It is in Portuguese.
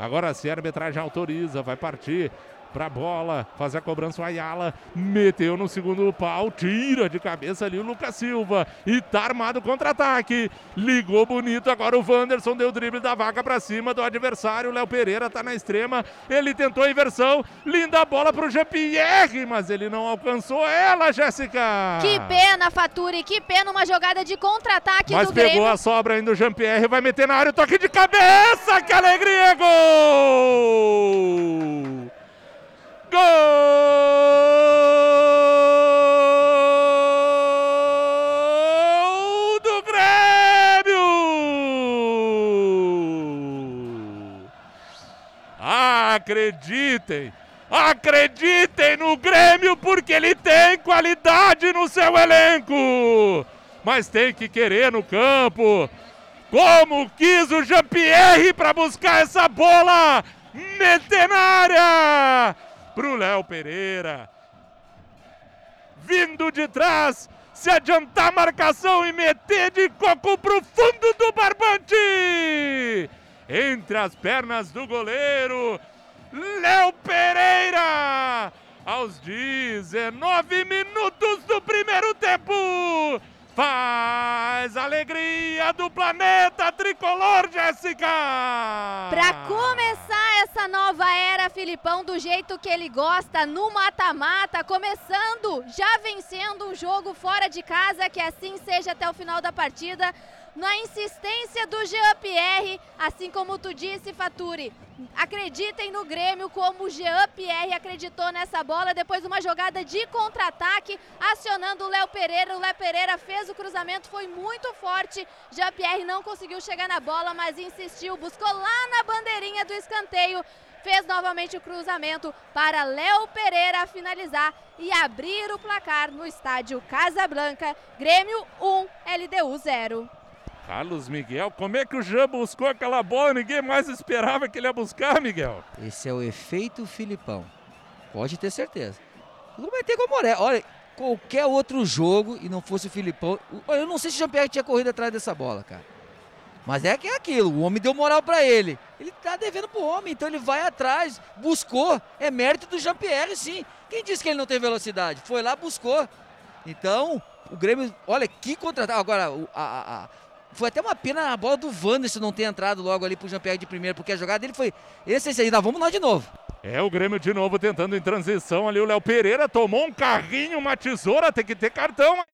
Agora se a arbitragem autoriza, vai partir pra bola, fazer a cobrança o Ayala, meteu no segundo pau, tira de cabeça ali o Lucas Silva e tá armado o contra-ataque, ligou bonito, agora o Wanderson deu o drible da vaca pra cima do adversário, Léo Pereira tá na extrema, ele tentou a inversão, linda bola pro Jean-Pierre, mas ele não alcançou ela, Jéssica! Que pena, Faturi, que pena uma jogada de contra-ataque Mas do pegou Grêmio. a sobra ainda o Jean-Pierre, vai meter na área, o toque de cabeça, que alegria! Gol Acreditem! Acreditem no Grêmio porque ele tem qualidade no seu elenco! Mas tem que querer no campo. Como quis o Jean-Pierre para buscar essa bola! Meter na área! Pro Léo Pereira. Vindo de trás, se adiantar a marcação e meter de coco pro fundo do barbante! Entre as pernas do goleiro, Léo Pereira! Aos 19 minutos do primeiro tempo! Faz alegria do planeta tricolor, Jéssica! Pra começar essa nova era, Filipão, do jeito que ele gosta, no mata-mata, começando, já vencendo um jogo fora de casa, que assim seja até o final da partida, na insistência do Jean-Pierre, assim como tu disse, Faturi. Acreditem no Grêmio como o Jean-Pierre acreditou nessa bola, depois de uma jogada de contra-ataque, acionando o Léo Pereira. O Léo Pereira fez o cruzamento, foi muito forte. Jean-Pierre não conseguiu chegar na bola, mas insistiu, buscou lá na bandeirinha do escanteio. Fez novamente o cruzamento para Léo Pereira finalizar e abrir o placar no estádio Casablanca. Grêmio 1, LDU 0. Carlos Miguel, como é que o Jean buscou aquela bola? Ninguém mais esperava que ele ia buscar, Miguel. Esse é o efeito Filipão. Pode ter certeza. Não vai ter como Moré. Olha, qualquer outro jogo e não fosse o Filipão. Eu não sei se o Jean-Pierre tinha corrido atrás dessa bola, cara. Mas é que é aquilo, o homem deu moral pra ele. Ele tá devendo pro homem, então ele vai atrás, buscou. É mérito do Jean-Pierre, sim. Quem disse que ele não tem velocidade? Foi lá, buscou. Então, o Grêmio, olha que contratar. Agora, a- a- a- foi até uma pena a bola do Wanderson não ter entrado logo ali pro Jean-Pierre de primeiro, porque a jogada dele foi. Esse, esse aí, nós vamos lá de novo. É o Grêmio de novo tentando em transição ali. O Léo Pereira tomou um carrinho, uma tesoura, tem que ter cartão.